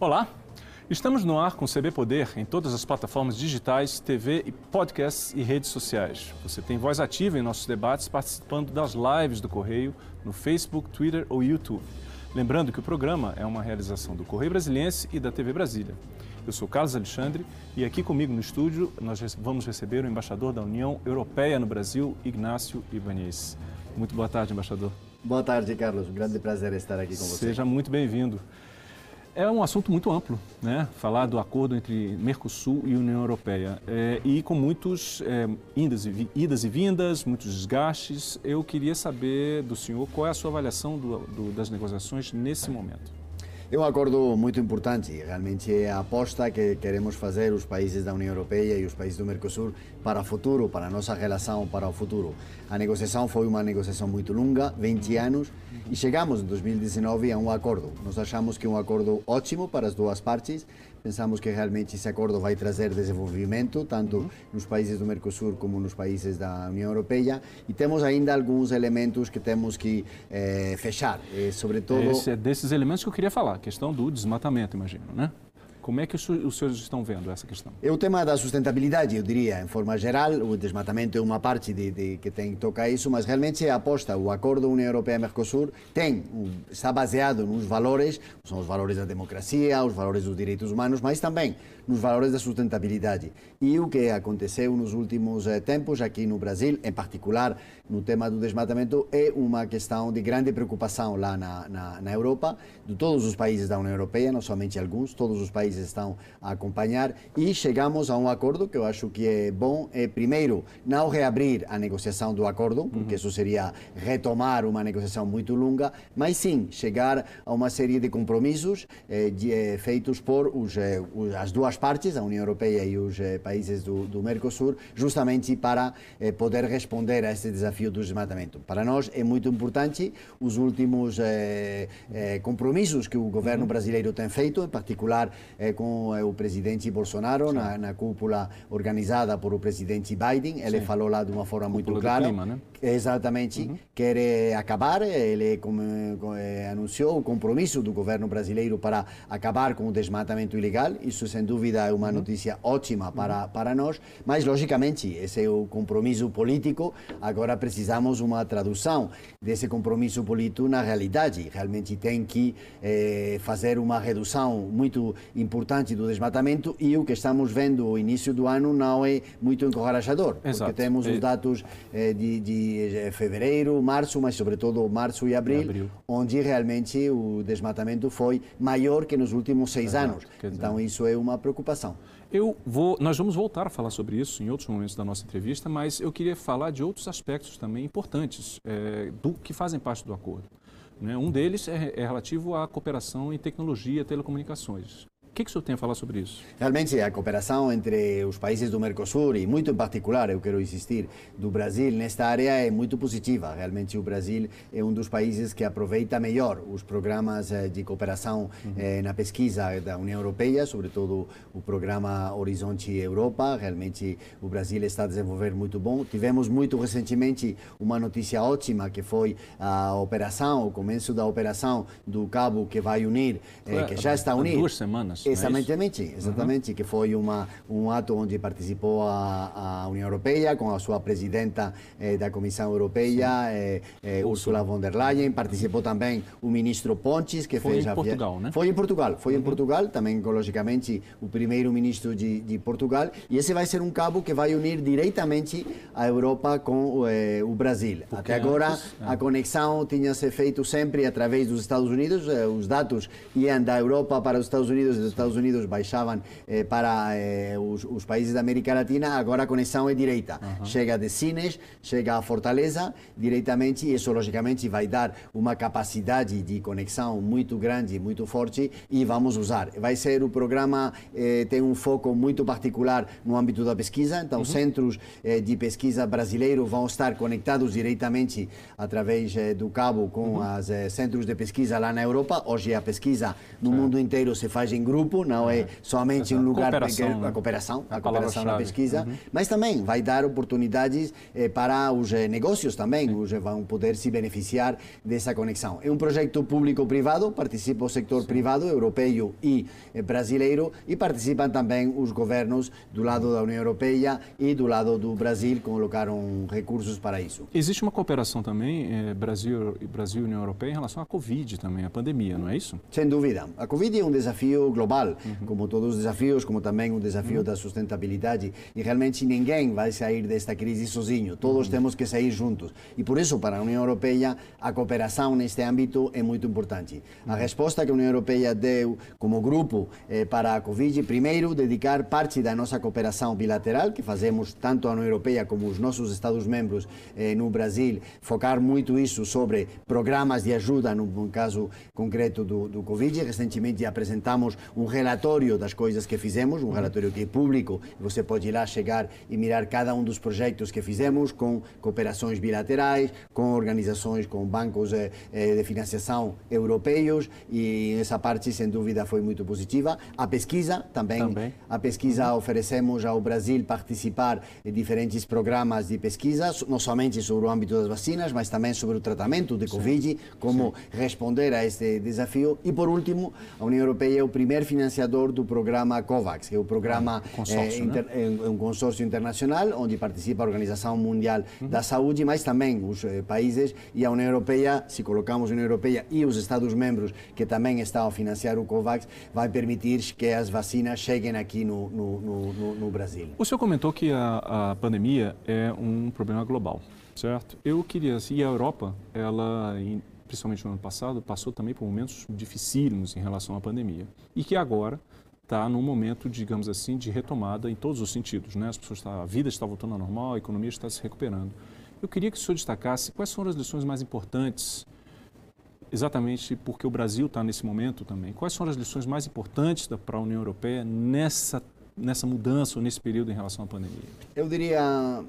Olá, estamos no ar com o CB Poder em todas as plataformas digitais, TV, podcasts e redes sociais. Você tem voz ativa em nossos debates participando das lives do Correio no Facebook, Twitter ou YouTube. Lembrando que o programa é uma realização do Correio Brasiliense e da TV Brasília. Eu sou Carlos Alexandre e aqui comigo no estúdio nós vamos receber o embaixador da União Europeia no Brasil, Ignácio Ibanez. Muito boa tarde, embaixador. Boa tarde, Carlos. Um grande prazer estar aqui com você. Seja muito bem-vindo. É um assunto muito amplo, né? Falar do acordo entre Mercosul e União Europeia. É, e com muitos é, idas, e, idas e vindas, muitos desgastes. Eu queria saber do senhor qual é a sua avaliação do, do, das negociações nesse momento. É um acordo muito importante, realmente é a aposta que queremos fazer os países da União Europeia e os países do Mercosul para o futuro, para a nossa relação para o futuro. A negociação foi uma negociação muito longa, 20 anos, e chegamos em 2019 a um acordo. Nós achamos que é um acordo ótimo para as duas partes, Pensamos que realmente esse acordo vai trazer desenvolvimento, tanto uhum. nos países do Mercosul como nos países da União Europeia, e temos ainda alguns elementos que temos que eh, fechar, eh, sobretudo... Esse é desses elementos que eu queria falar, a questão do desmatamento, imagino, né? Como é que os senhores estão vendo essa questão? É o tema da sustentabilidade, eu diria, em forma geral. O desmatamento é uma parte de, de que tem toca isso, mas realmente a aposta. O acordo União Europeia-Mercosul tem, está baseado nos valores, são os valores da democracia, os valores dos direitos humanos, mas também nos valores da sustentabilidade. E o que aconteceu nos últimos eh, tempos aqui no Brasil, em particular no tema do desmatamento, é uma questão de grande preocupação lá na, na, na Europa, de todos os países da União Europeia, não somente alguns, todos os países estão a acompanhar e chegamos a um acordo que eu acho que é bom. É, primeiro, não reabrir a negociação do acordo, porque uhum. isso seria retomar uma negociação muito longa, mas sim chegar a uma série de compromissos eh, de, eh, feitos por os, eh, as duas partes, a União Europeia e os eh, países do, do Mercosul, justamente para eh, poder responder a este desafio do desmatamento. Para nós é muito importante os últimos eh, compromissos que o governo uhum. brasileiro tem feito, em particular com o presidente Bolsonaro na, na, cúpula organizada por o presidente Biden. Ele Sim. falou lá de uma forma muito clara. Clima, né? Exatamente. Uhum. Quer acabar, ele como, anunciou o compromisso do governo brasileiro para acabar com o desmatamento ilegal. Isso, sem dúvida, é uma notícia ótima para, para nós, mas logicamente esse é o compromisso político. Agora precisamos uma tradução desse compromisso político na realidade. Realmente tem que eh, fazer uma redução muito importante do desmatamento e o que estamos vendo no início do ano não é muito encorajador, Exato. porque temos os é. dados eh, de, de eh, fevereiro, março, mas sobretudo março e abril, abril, onde realmente o desmatamento foi maior que nos últimos seis Exato. anos. Então isso é uma preocupação preocupação. Eu vou, nós vamos voltar a falar sobre isso em outros momentos da nossa entrevista, mas eu queria falar de outros aspectos também importantes é, do que fazem parte do acordo. Né? Um deles é, é relativo à cooperação em tecnologia e telecomunicações. O que, que o senhor tem a falar sobre isso? Realmente, a cooperação entre os países do Mercosul e, muito em particular, eu quero insistir, do Brasil nesta área é muito positiva. Realmente, o Brasil é um dos países que aproveita melhor os programas eh, de cooperação uhum. eh, na pesquisa da União Europeia, sobretudo o programa Horizonte Europa. Realmente, o Brasil está a desenvolver muito bom. Tivemos muito recentemente uma notícia ótima que foi a operação, o começo da operação do cabo que vai unir, eh, que já está unido. Duas semanas. É exatamente, exatamente, uhum. que foi uma, um ato onde participou a, a União Europeia com a sua presidenta eh, da Comissão Europeia, eh, eh, Ursula von der Leyen, participou também o ministro Pontes, que foi fez em Portugal, né? Foi em Portugal, foi uhum. em Portugal, também logicamente o primeiro ministro de, de, Portugal, e esse vai ser um cabo que vai unir diretamente a Europa com eh, o Brasil. Porque Até agora antes, a conexão tinha se feito sempre através dos Estados Unidos, eh, os dados iam da Europa para os Estados Unidos os Estados Unidos baixavam eh, para eh, os, os, países da América Latina, agora a conexão é direita. Uhum. Chega de Sines, chega a Fortaleza diretamente, e isso logicamente vai dar uma capacidade de conexão muito grande, muito forte, e vamos usar. Vai ser o programa, eh, tem um foco muito particular no âmbito da pesquisa, então uhum. centros eh, de pesquisa brasileiros vão estar conectados diretamente através eh, do cabo com uhum. os eh, centros de pesquisa lá na Europa. Hoje a pesquisa no mundo inteiro se faz em grupo grupo, não é, somente um lugar para né? a cooperação, a, a cooperação na pesquisa, uhum. mas também vai dar oportunidades eh, para os eh, negócios também, Sim. os vão poder se beneficiar dessa conexão. É um projeto público-privado, participa o setor Sim. privado europeu e eh, brasileiro e participam também os governos do lado da União Europeia e do lado do Brasil, colocaram recursos para isso. Existe uma cooperação também eh, Brasil Brasil e União Europeia em relação à Covid também, à pandemia, não é isso? Sem dúvida. A Covid é um desafio global, uhum. como todos os desafios, como também um desafio uhum. da sustentabilidade. E realmente ninguém vai sair desta crise sozinho. Todos uhum. temos que sair juntos. E por isso, para a União Europeia, a cooperação neste âmbito é muito importante. A resposta que a União Europeia deu como grupo eh, para a Covid, primeiro, dedicar parte da nossa cooperação bilateral, que fazemos tanto a União Europeia como os nossos Estados-membros eh, no Brasil, focar muito isso sobre programas de ajuda, no caso concreto do, do Covid. Recentemente apresentamos um relatório das coisas que fizemos, um relatório que é público, você pode ir lá chegar e mirar cada um dos projetos que fizemos, com cooperações bilaterais, com organizações, com bancos eh, eh, de financiação europeus, e essa parte, sem dúvida, foi muito positiva. A pesquisa também, também. a pesquisa uhum. oferecemos ao Brasil participar em diferentes programas de pesquisa, não somente sobre o âmbito das vacinas, mas também sobre o tratamento de Covid, como Sim. responder a este desafio. E, por último, a União Europeia é o primeiro financiador do programa COVAX, que é o programa ah, consórcio, é, inter, né? é um consórcio internacional, onde participa a Organização Mundial uhum. da Saúde, mas também os eh, países e a União Europeia, se colocamos a União Europeia e os Estados-membros, que também estão a financiar o COVAX, vai permitir que as vacinas cheguem aqui no, no, no, no Brasil. O senhor comentou que a, a pandemia é um problema global certo? Eu queria, e a Europa, ela, principalmente no ano passado, passou também por momentos dificílimos em relação à pandemia. E que agora está num momento, digamos assim, de retomada em todos os sentidos, né? As pessoas tá, a vida está voltando ao normal, a economia está se recuperando. Eu queria que o senhor destacasse quais foram as lições mais importantes, exatamente porque o Brasil está nesse momento também. Quais foram as lições mais importantes para a União Europeia nessa nessa mudança ou nesse período em relação à pandemia? Eu diria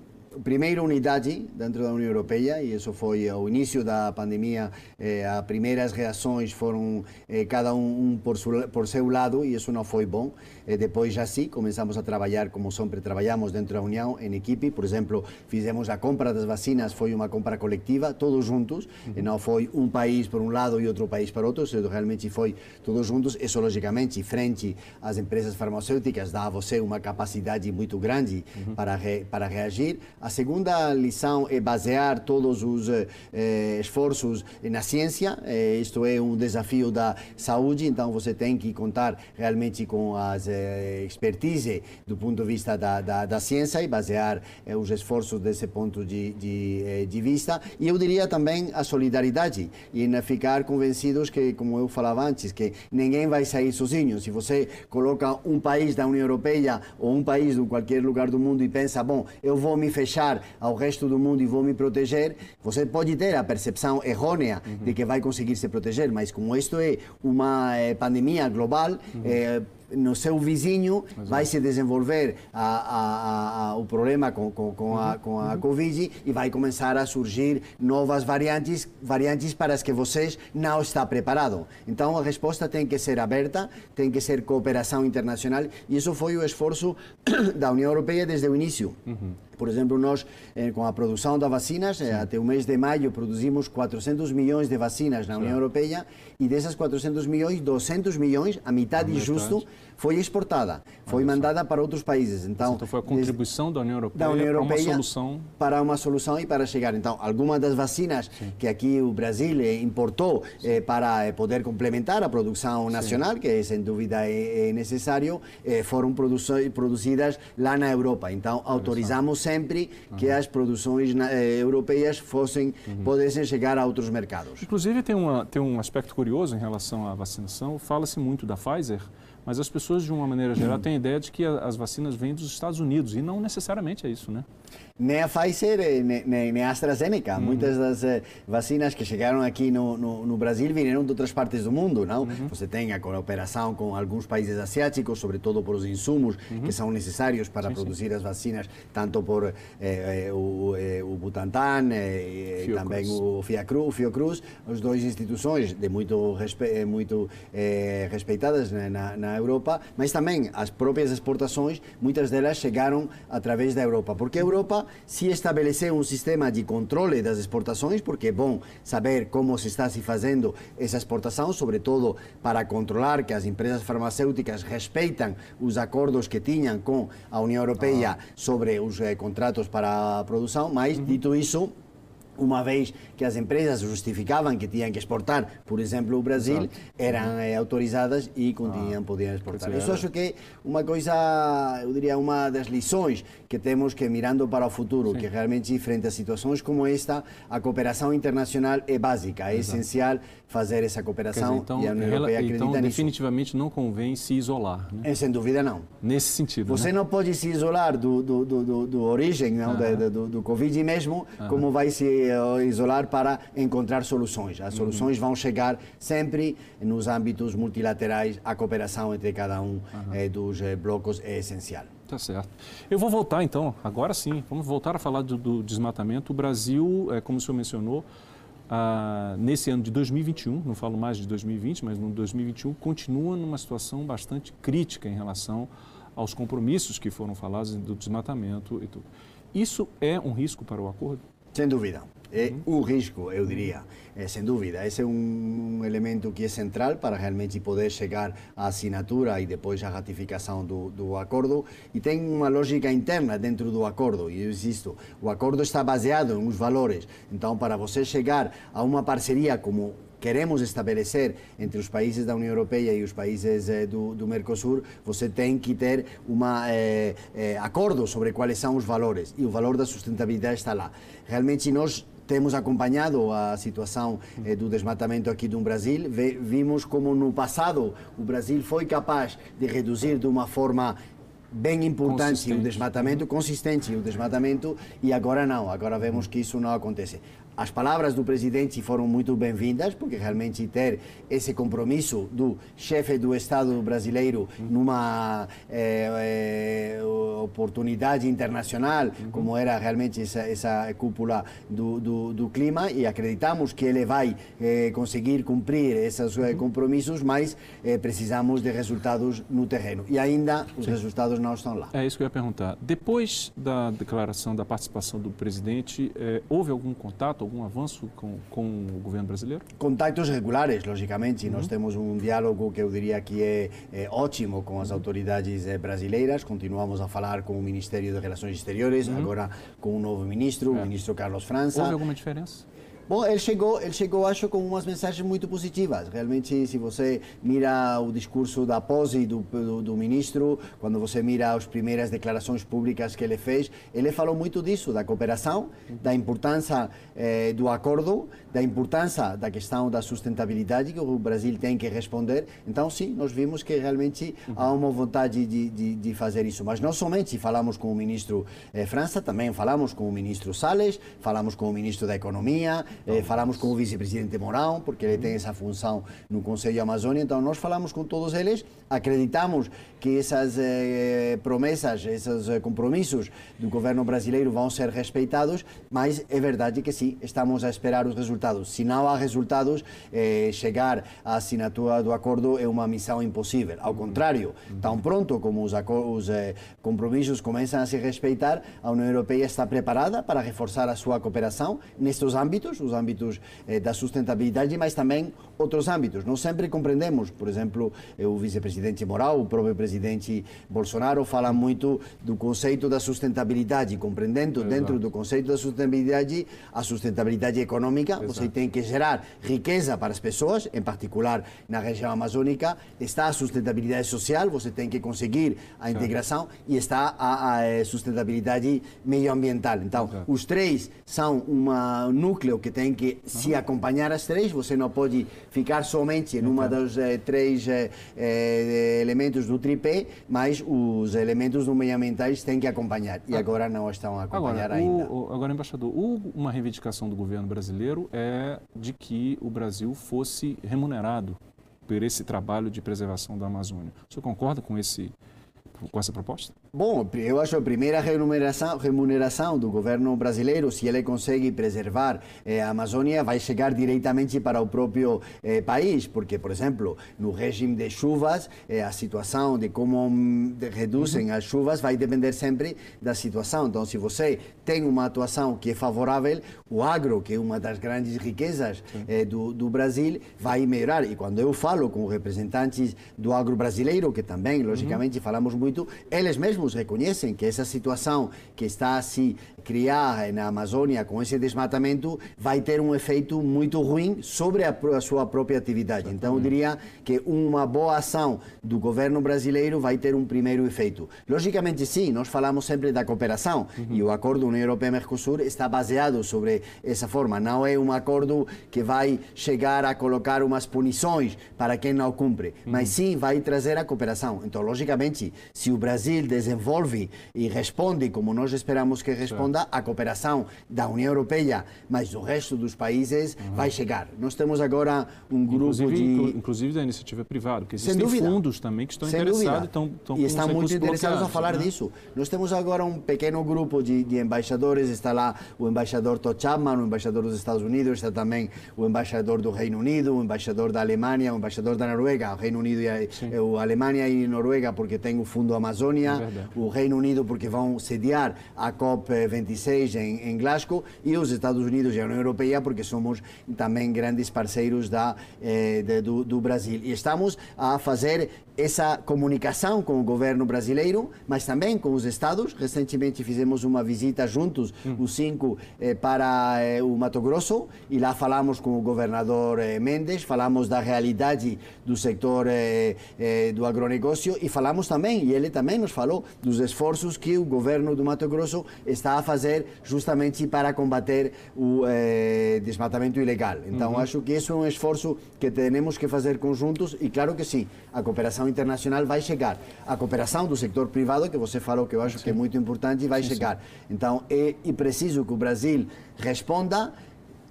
primeira unidade dentro da União Europeia e isso foi ao início da pandemia eh, as primeiras reações foram eh, cada um, um por, por, seu lado e isso não foi bom eh, depois já sim começamos a trabalhar como sempre trabalhamos dentro da União em equipe por exemplo fizemos a compra das vacinas foi uma compra coletiva todos juntos uhum. e não foi um país por um lado e outro país para outro realmente foi todos juntos isso logicamente frente às empresas farmacêuticas dá a você uma capacidade muito grande uhum. para, re, para reagir a segunda lição é basear todos os eh, esforços na ciência. Eh, isto é um desafio da saúde, então você tem que contar realmente com as eh, expertise do ponto de vista da, da, da ciência e basear eh, os esforços desse ponto de, de, eh, de, vista. E eu diria também a solidariedade e em ficar convencidos que, como eu falava antes, que ninguém vai sair sozinho. Se você coloca um país da União Europeia ou um país de qualquer lugar do mundo e pensa, bom, eu vou me fechar ao resto do mundo e vou me proteger, você pode ter a percepção errônea uhum. de que vai conseguir se proteger, mas como isto é uma é, pandemia global, uhum. é, no seu vizinho vai se desenvolver a, a, a, o problema com, com, com, a, com a Covid e vai começar a surgir novas variantes, variantes para as que vocês não está preparado. Então a resposta tem que ser aberta, tem que ser cooperação internacional e isso foi o esforço da União Europeia desde o início. Uhum. Por exemplo, nós, eh, com a produção das vacinas, eh, até o mês de maio, produzimos 400 milhões de vacinas na União Europeia e dessas 400 milhões, 200 milhões, a metade, a metade. justo, foi exportada, foi mandada para outros países. Então, então foi a contribuição da União Europeia, da União Europeia para uma solução para uma solução e para chegar. Então, algumas das vacinas Sim. que aqui o Brasil eh, importou eh, para eh, poder complementar a produção nacional, Sim. que sem dúvida é, é necessário, eh, foram produzidas lá na Europa. Então, autorizamos sempre que as produções eh, europeias fossem uhum. pudessem chegar a outros mercados. Inclusive tem uma tem um aspecto curioso em relação à vacinação. Fala-se muito da Pfizer mas as pessoas, de uma maneira geral, têm a ideia de que as vacinas vêm dos Estados Unidos, e não necessariamente é isso, né? Nem a Pfizer nem, nem a AstraZeneca. Uhum. Muitas das uh, vacinas que chegaram aqui no, no, no, Brasil vieram de outras partes do mundo, não? Uhum. Você tem a cooperação com alguns países asiáticos, sobretudo por os insumos uhum. que são necessários para sim, produzir sim. as vacinas, tanto por eh, eh, o, eh, o Butantan e eh, também o Fiocruz, o Fiocruz, as duas instituições de muito, respe muito respeitadas na, na, na Europa, mas também as próprias exportações, muitas delas chegaram através da Europa. Porque a Europa se estabeleceu um sistema de controle das exportações, porque é bom saber como se está se fazendo essa exportação, sobretudo para controlar que as empresas farmacêuticas respeitam os acordos que tinham com a União Europeia ah. sobre os eh, contratos para a produção, mas, uhum. dito isso, uma vez que as empresas justificavam que tinham que exportar, por exemplo, o Brasil, Exato. eram eh, autorizadas e continuam, ah, podiam exportar. Isso acho que é uma coisa, eu diria, uma das lições que temos que, mirando para o futuro, Sim. que realmente, frente a situações como esta, a cooperação internacional é básica, é Exato. essencial fazer essa cooperação dizer, então, e a União Europeia acredita então, nisso. definitivamente não convém se isolar, né? É, sem dúvida não. Nesse sentido, Você né? não pode se isolar do, do, do, do origem, não, do, do, do Covid mesmo, como vai se eh, isolar para encontrar soluções. As soluções uhum. vão chegar sempre nos âmbitos multilaterais, a cooperação entre cada um uhum. dos eh, blocos é essencial. Tá certo. Eu vou voltar então, agora sim, vamos voltar a falar do, do desmatamento. O Brasil, é, como o senhor mencionou, ah, nesse ano de 2021, não falo mais de 2020, mas no 2021, continua numa situação bastante crítica em relação aos compromissos que foram falados do desmatamento e tudo. Isso é um risco para o acordo? Sem dúvida. É o risco, eu diria, é, sem dúvida. Esse é um, um, elemento que é central para realmente poder chegar à assinatura e depois à ratificação do, do acordo. E tem uma lógica interna dentro do acordo, e eu insisto, o acordo está baseado em uns valores. Então, para você chegar a uma parceria como queremos estabelecer entre os países da União Europeia e os países eh, do, do, Mercosul, você tem que ter um eh, eh, acordo sobre quais são os valores e o valor da sustentabilidade está lá. Realmente nós temos acompanhado a situação eh, do desmatamento aqui no Brasil. vimos como no passado o Brasil foi capaz de reduzir de uma forma bem importante o desmatamento, consistente o desmatamento, e agora não, agora vemos que isso não acontece. As palavras do presidente foram muito bem-vindas, porque realmente ter esse compromisso do chefe do Estado brasileiro numa é, é, oportunidade internacional, como era realmente essa, essa cúpula do, do, do, clima, e acreditamos que ele vai é, conseguir cumprir esses compromissos, mas precisamos de resultados no terreno. E ainda os Sim. resultados não estão lá. É isso que eu ia perguntar. Depois da declaração da participação do presidente, houve algum contato? Algum avanço com, com o governo brasileiro? Contactos regulares, logicamente. Uhum. Nós temos um diálogo que eu diria que é, é ótimo com as autoridades eh, brasileiras. Continuamos a falar com o Ministério de Relações Exteriores, uhum. agora com o novo ministro, é. o ministro Carlos França. Houve alguma diferença? Bom, ele chegou, ele chegou, acho, com umas mensagens muito positivas. Realmente, se você mira o discurso da pose do, do, do, ministro, quando você mira as primeiras declarações públicas que ele fez, ele falou muito disso, da cooperação, da importância eh, do acordo, da importância da questão da sustentabilidade que o Brasil tem que responder. Então, sim, nós vimos que realmente há uma vontade de, de, de fazer isso. Mas não somente falamos com o ministro eh, França, também falamos com o ministro Salles, falamos com o ministro da Economia, eh, falamos com o vice-presidente Mourão, porque ele tem essa função no Conselho Amazônia, então nós falamos com todos eles, acreditamos que essas eh, promessas, esses eh, compromissos do governo brasileiro vão ser respeitados, mas é verdade que sim, estamos a esperar os resultados. Se não há resultados, eh, chegar à assinatura do acordo é uma missão impossível. Ao contrário, tão pronto como os, os eh, compromissos começam a se respeitar, a União Europeia está preparada para reforçar a sua cooperação nestes âmbitos, os âmbitos eh, da sustentabilidade, mas também outros âmbitos. Nós sempre compreendemos, por exemplo, eh, o vice-presidente Moral, o próprio presidente Bolsonaro fala muito do conceito da sustentabilidade, compreendendo Exato. dentro do conceito da sustentabilidade a sustentabilidade econômica. Exato. Você tem que gerar riqueza para as pessoas, em particular na região amazônica. Está a sustentabilidade social, você tem que conseguir a integração e está a, a eh, sustentabilidade medioambiental. Então, Exato. os três são um núcleo que tem que se acompanhar as três. Você não pode ficar somente em uma dos eh, três eh, eh, elementos do tripé, mas os elementos do meio ambientais têm que acompanhar. E ah. agora não estão a acompanhar agora, ainda. O, agora, embaixador, uma reivindicação do governo brasileiro é de que o Brasil fosse remunerado por esse trabalho de preservação da Amazônia. O senhor concorda com esse com essa proposta? Bom, eu acho a primeira remuneração, remuneração do governo brasileiro, se ele consegue preservar eh, a Amazônia, vai chegar diretamente para o próprio eh, país, porque, por exemplo, no regime de chuvas, eh, a situação de como de, reduzem uhum. as chuvas vai depender sempre da situação. Então, se você tem uma atuação que é favorável, o agro, que é uma das grandes riquezas eh, do, do Brasil, vai melhorar. E quando eu falo com representantes do agro brasileiro, que também, logicamente, uhum. falamos muito, eles mesmos reconhecem que essa situação que está a se criar na Amazônia com esse desmatamento vai ter um efeito muito ruim sobre a, a sua própria atividade. Então, eu diria que uma boa ação do governo brasileiro vai ter um primeiro efeito. Logicamente, sim, nós falamos sempre da cooperação uhum. e o acordo União Europeia-Mercosul está baseado sobre essa forma. Não é um acordo que vai chegar a colocar umas punições para quem não cumpre, uhum. mas sim vai trazer a cooperação. Então, logicamente, se o Brasil desenvolve e responde como nós esperamos que responda, a cooperação da União Europeia, mas do resto dos países uhum. vai chegar. Nós temos agora um grupo inclusive, de... Inclusive da iniciativa privada, porque existem fundos também que estão Sem interessados. Estão, estão e estão muito interessados a falar né? disso. Nós temos agora um pequeno grupo de, de embaixadores, está lá o embaixador Todd Chapman, o embaixador dos Estados Unidos, está também o embaixador do Reino Unido, o embaixador da Alemanha, o embaixador da Noruega, o Reino Unido e a, a Alemanha e a Noruega porque tem o Fundo Amazônia, é o Reino Unido porque vão sediar a COP26 em, em, Glasgow e os Estados Unidos e a União Europeia porque somos também grandes parceiros da, eh, de, do, do Brasil. E estamos a fazer essa comunicação com o governo brasileiro, mas também com os estados. Recentemente fizemos uma visita juntos, hum. os cinco, eh, para eh, o Mato Grosso, e lá falamos com o governador eh, Mendes, falamos da realidade do setor eh, eh, do agronegócio e falamos também, e ele também nos falou, dos esforços que o governo do Mato Grosso está a fazer justamente para combater o eh, desmatamento ilegal. Então, uhum. acho que isso é um esforço que temos que fazer conjuntos e, claro que sim, a cooperação internacional vai chegar. A cooperação do setor privado, que você falou que eu acho sim. que é muito importante, vai sim, chegar. Sim. Então, é, é preciso que o Brasil responda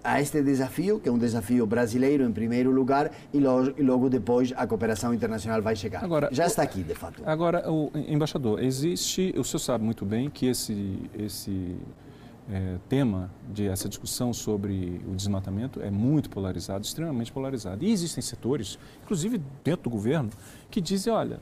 a este desafio, que é um desafio brasileiro em primeiro lugar, e logo, e logo depois a cooperação internacional vai chegar. Agora, Já está aqui, de fato. Agora, o embaixador, existe, o senhor sabe muito bem que esse, esse é, tema de essa discussão sobre o desmatamento é muito polarizado, extremamente polarizado. E existem setores, inclusive dentro do governo, que dizem, olha,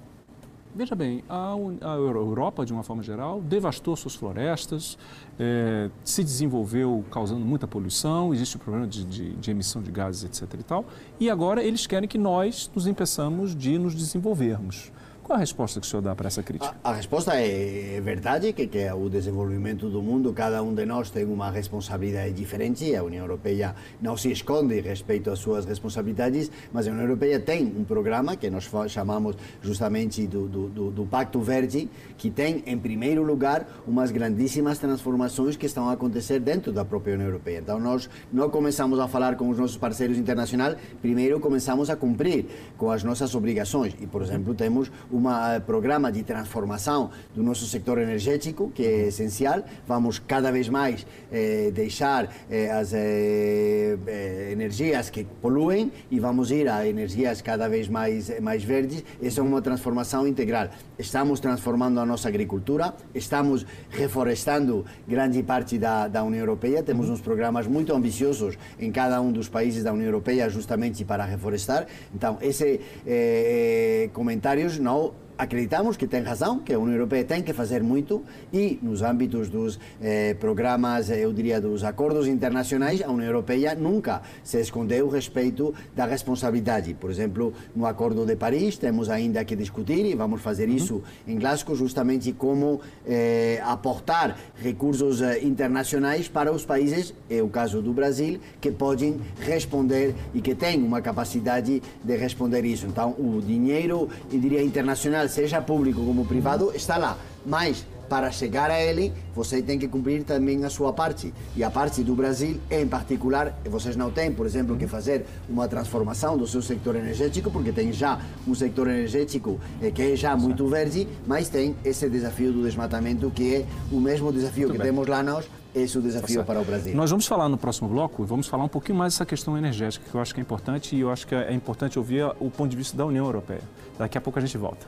veja bem, a, a Europa, de uma forma geral, devastou suas florestas, é, se desenvolveu causando muita poluição, existe o problema de, de, de, emissão de gases, etc. e tal, e agora eles querem que nós nos impeçamos de nos desenvolvermos. Qual a resposta que o senhor dá para essa crítica? A, a resposta é, é verdade, que, que o desenvolvimento do mundo, cada um de nós tem uma responsabilidade diferente. A União Europeia não se esconde respeito às suas responsabilidades, mas a União Europeia tem um programa que nós chamamos justamente do, do, do, do Pacto Verde, que tem, em primeiro lugar, umas grandíssimas transformações que estão a acontecer dentro da própria União Europeia. Então, nós não começamos a falar com os nossos parceiros internacionais, primeiro começamos a cumprir com as nossas obrigações. E, por exemplo, temos um um programa de transformação do nosso setor energético, que é essencial. Vamos cada vez mais eh, deixar eh, as eh, eh, energias que poluem e vamos ir a energias cada vez mais, mais verdes. Essa é uma transformação integral. Estamos transformando a nossa agricultura, estamos reflorestando grande parte da, da União Europeia, temos uns programas muito ambiciosos em cada um dos países da União Europeia justamente para reflorestar. Então, esses eh, eh, comentários não acreditamos que tem razão, que a União Europeia tem que fazer muito e nos âmbitos dos eh, programas, eu diria, dos acordos internacionais, a União Europeia nunca se escondeu respeito da responsabilidade. Por exemplo, no Acordo de Paris temos ainda que discutir e vamos fazer isso uhum. em Glasgow, justamente como eh, aportar recursos eh, internacionais para os países, é o caso do Brasil, que podem responder e que têm uma capacidade de responder isso. Então, o dinheiro, eu diria, internacional seja público como privado, está lá. Mas para chegar a ele, você tem que cumprir também a sua parte. E a parte do Brasil, em particular, vocês não têm, por exemplo, que fazer uma transformação do seu setor energético, porque tem já um setor energético eh, que é já muito verde, mas tem esse desafio do desmatamento, que é o mesmo desafio muito que bem. temos lá nós, esse é o desafio tá para o Brasil. Nós vamos falar no próximo bloco, vamos falar um pouquinho mais dessa questão energética, que eu acho que é importante, e eu acho que é importante ouvir o ponto de vista da União Europeia. Daqui a pouco a gente volta.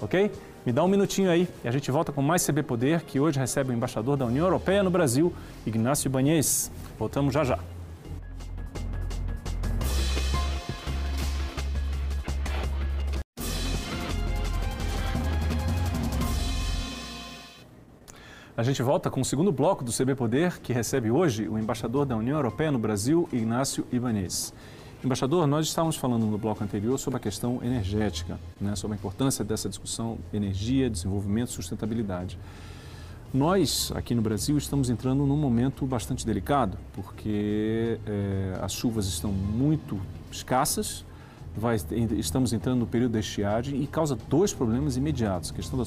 Ok? Me dá um minutinho aí e a gente volta com mais CB Poder, que hoje recebe o embaixador da União Europeia no Brasil, Ignácio Ibanez. Voltamos já já. A gente volta com o segundo bloco do CB Poder, que recebe hoje o embaixador da União Europeia no Brasil, Ignácio Ibanez. Embaixador, nós estávamos falando no bloco anterior sobre a questão energética, né, sobre a importância dessa discussão energia, desenvolvimento sustentabilidade. Nós, aqui no Brasil, estamos entrando num momento bastante delicado, porque é, as chuvas estão muito escassas, vai, estamos entrando no período da estiagem e causa dois problemas imediatos: a questão da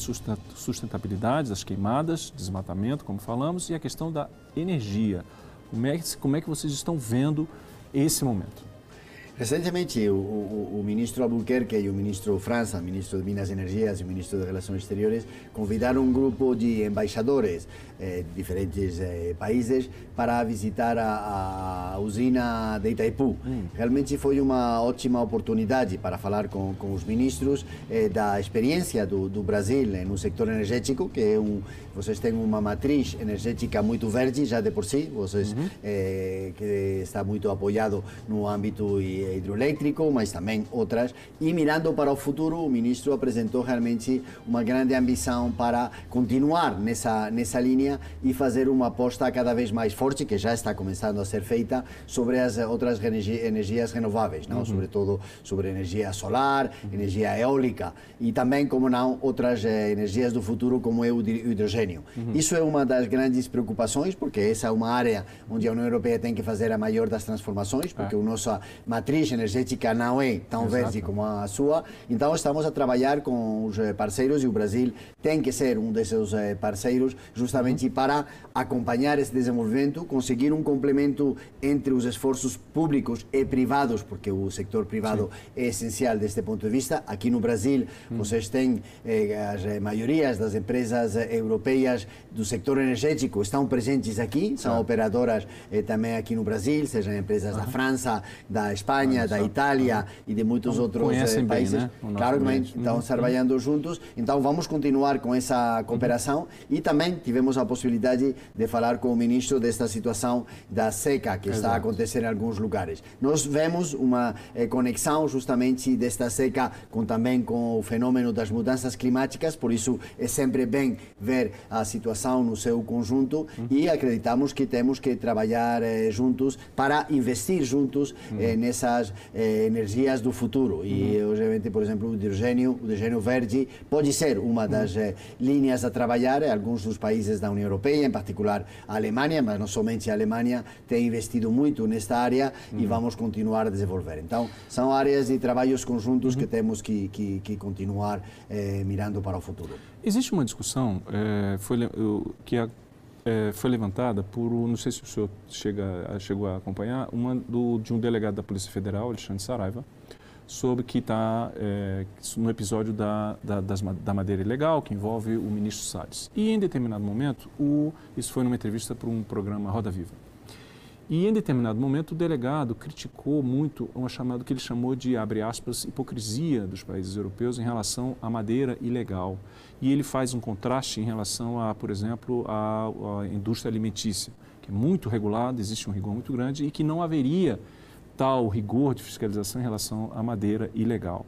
sustentabilidade, das queimadas, desmatamento, como falamos, e a questão da energia. Como é, como é que vocês estão vendo esse momento? Recentemente, o, o, o, ministro Albuquerque e o ministro França, ministro de Minas e Energias e o ministro de Relações Exteriores, convidaram um grupo de embaixadores eh, diferentes eh, países para visitar a, a, usina de Itaipu. Hum. Realmente foi uma ótima oportunidade para falar com, com os ministros eh, da experiência do, do Brasil no sector energético, que é um, vocês têm uma matriz energética muito verde já de por si, vocês uhum. que está muito apoiado no âmbito hidroelétrico, mas também outras. E mirando para o futuro, o ministro apresentou realmente uma grande ambição para continuar nessa, nessa linha e fazer uma aposta cada vez mais forte, que já está começando a ser feita, sobre as outras energias renováveis, não? Uhum. sobretudo sobre energia solar, energia eólica e também, como não, outras eh, energias do futuro, como é o hidrogênio. Uhum. Isso é uma das grandes preocupações, porque essa é uma área onde a União Europeia tem que fazer a maior das transformações, porque é. a nossa matriz energética não é tão Exato. verde como a sua, então estamos a trabalhar com os eh, parceiros e o Brasil tem que ser um desses eh, parceiros justamente uhum. para acompanhar esse desenvolvimento, conseguir um complemento entre os esforços públicos e privados, porque o setor privado Sim. é essencial deste ponto de vista. Aqui no Brasil, uhum. vocês têm eh, as eh, maiorias das empresas europeias do setor energético estão presentes aqui, são operadoras eh, também aqui no Brasil, sejam empresas uhum. da França, da Espanha, Espanha, da Itália e de muitos então, outros eh, países. Bem, né? Claro que estão uhum. trabalhando juntos. Então vamos continuar com essa cooperação uhum. e também tivemos a possibilidade de falar com o ministro desta situação da seca que está a acontecer em alguns lugares. Nós vemos uma eh, conexão justamente desta seca com também com o fenômeno das mudanças climáticas, por isso é sempre bem ver a situação no seu conjunto uhum. e acreditamos que temos que trabalhar eh, juntos para investir juntos eh, nessa das eh, energias do futuro. E, uhum. obviamente, por exemplo, o hidrogênio, o hidrogênio verde pode ser uma das eh, linhas a trabalhar. Alguns dos países da União Europeia, em particular a Alemanha, mas não somente a Alemanha, tem investido muito nesta área uhum. e vamos continuar a desenvolver. Então, são áreas de trabalhos conjuntos uhum. que temos que, que, que continuar eh, mirando para o futuro. Existe uma discussão eh, foi, que a é, foi levantada por, não sei se o senhor chega, chegou a acompanhar, uma do, de um delegado da Polícia Federal, Alexandre Saraiva, sobre que está é, no episódio da, da, das, da, madeira ilegal, que envolve o ministro Salles. E em determinado momento, o, isso foi numa entrevista para um programa Roda Viva. E em determinado momento o delegado criticou muito uma chamada que ele chamou de, abre aspas, hipocrisia dos países europeus em relação à madeira ilegal. E ele faz um contraste em relação a, por exemplo, à, à indústria alimentícia, que é muito regulada, existe um rigor muito grande e que não haveria tal rigor de fiscalização em relação à madeira ilegal.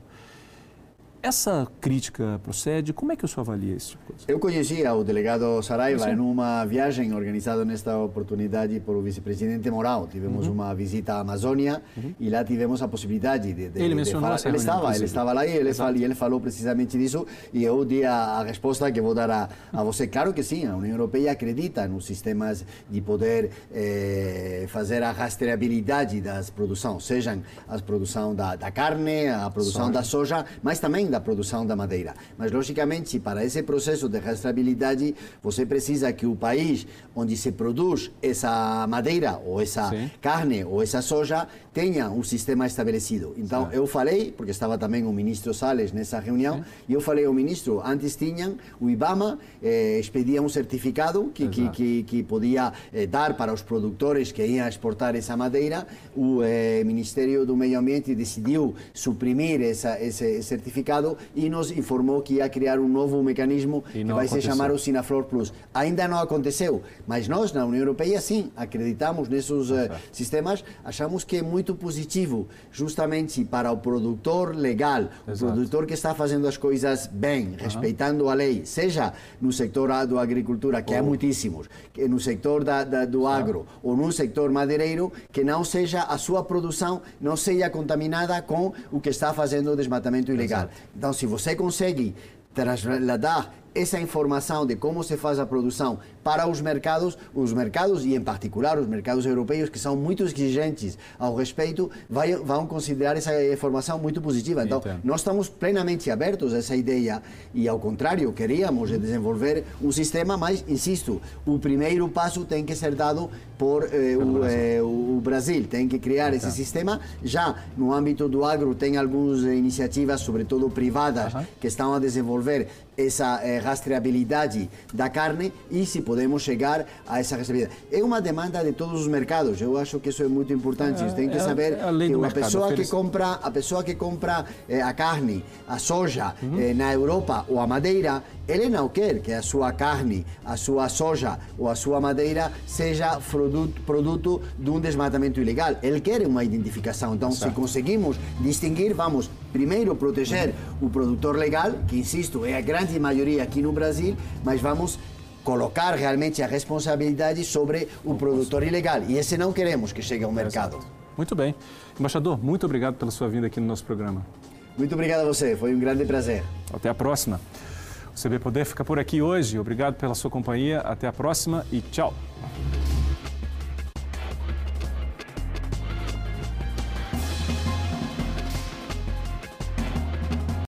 Essa crítica procede? Como é que o senhor avalia isso? Eu conhecia o delegado Saraiva em uma viagem organizada nesta oportunidade por o vice-presidente Moral. Tivemos uhum. uma visita à Amazônia uhum. e lá tivemos a possibilidade de, de ele mencionou de falar. Ele estava, ele estava lá e ele, fal, e ele falou precisamente disso e eu dei a, resposta que vou dar a, a, você. Claro que sim, a União Europeia acredita nos sistemas de poder eh, fazer a rastreabilidade das produções, sejam a produção da, da carne, a produção soja. da soja, mas também da produção da madeira. Mas, logicamente, para esse processo de rastreabilidade, você precisa que o país onde se produz essa madeira, ou essa Sim. carne, ou essa soja, tenha um sistema estabelecido. Então, Sim. eu falei, porque estava também o ministro Salles nessa reunião, Sim. e eu falei ao ministro, antes tinham, o IBAMA eh, expedia um certificado que, que, que, que, podia eh, dar para os produtores que iam exportar essa madeira. O eh, Ministério do Meio Ambiente decidiu suprimir essa, esse certificado passado e nos informou que ia criar um novo mecanismo que vai aconteceu. se chamar o Sinaflor Plus. Ainda não aconteceu, mas nós na União Europeia sim acreditamos nesses uh, sistemas, achamos que é muito positivo, justamente para o produtor legal, Exato. o produtor que está fazendo as coisas bem, respeitando a lei, seja no sector da agricultura, que oh. há muitíssimos, que no sector da, da, do agro ou no sector madeireiro, que não seja a sua produção não seja contaminada com o que está fazendo o desmatamento ilegal. Exato. Então, se você consegue trasladar essa informação de como se faz a produção para os mercados, os mercados e em particular os mercados europeus que são muito exigentes ao respeito, vai, vão considerar essa informação muito positiva. Então, Entendo. nós estamos plenamente abertos a essa ideia e, ao contrário, queríamos desenvolver um sistema, mas, insisto, o primeiro passo tem que ser dado por eh, o, eh, o, Brasil, tem que criar Entendo. esse sistema. Já no âmbito do agro, tem algumas iniciativas, sobretudo privadas, que estão a desenvolver essa eh, rastreabilidade da carne e se podemos chegar a essa rastreabilidade. É uma demanda de todos os mercados. Eu acho que isso é muito importante. É, tem que saber é que uma pessoa que compra a pessoa que compra eh, a carne, a soja uhum. eh, na Europa ou a madeira, ele não quer que a sua carne, a sua soja ou a sua madeira seja produto, produto de um desmatamento ilegal. Ele quer uma identificação. Então, se conseguimos distinguir, vamos primeiro proteger o produtor legal, que insisto, é a grande maioria aqui no Brasil, mas vamos colocar realmente a responsabilidade sobre o produtor ilegal. E esse não queremos que chegue ao mercado. Muito bem. Embaixador, muito obrigado pela sua vinda aqui no nosso programa. Muito obrigado a você, foi um grande prazer. Até a próxima. O CB Poder fica por aqui hoje. Obrigado pela sua companhia. Até a próxima e tchau.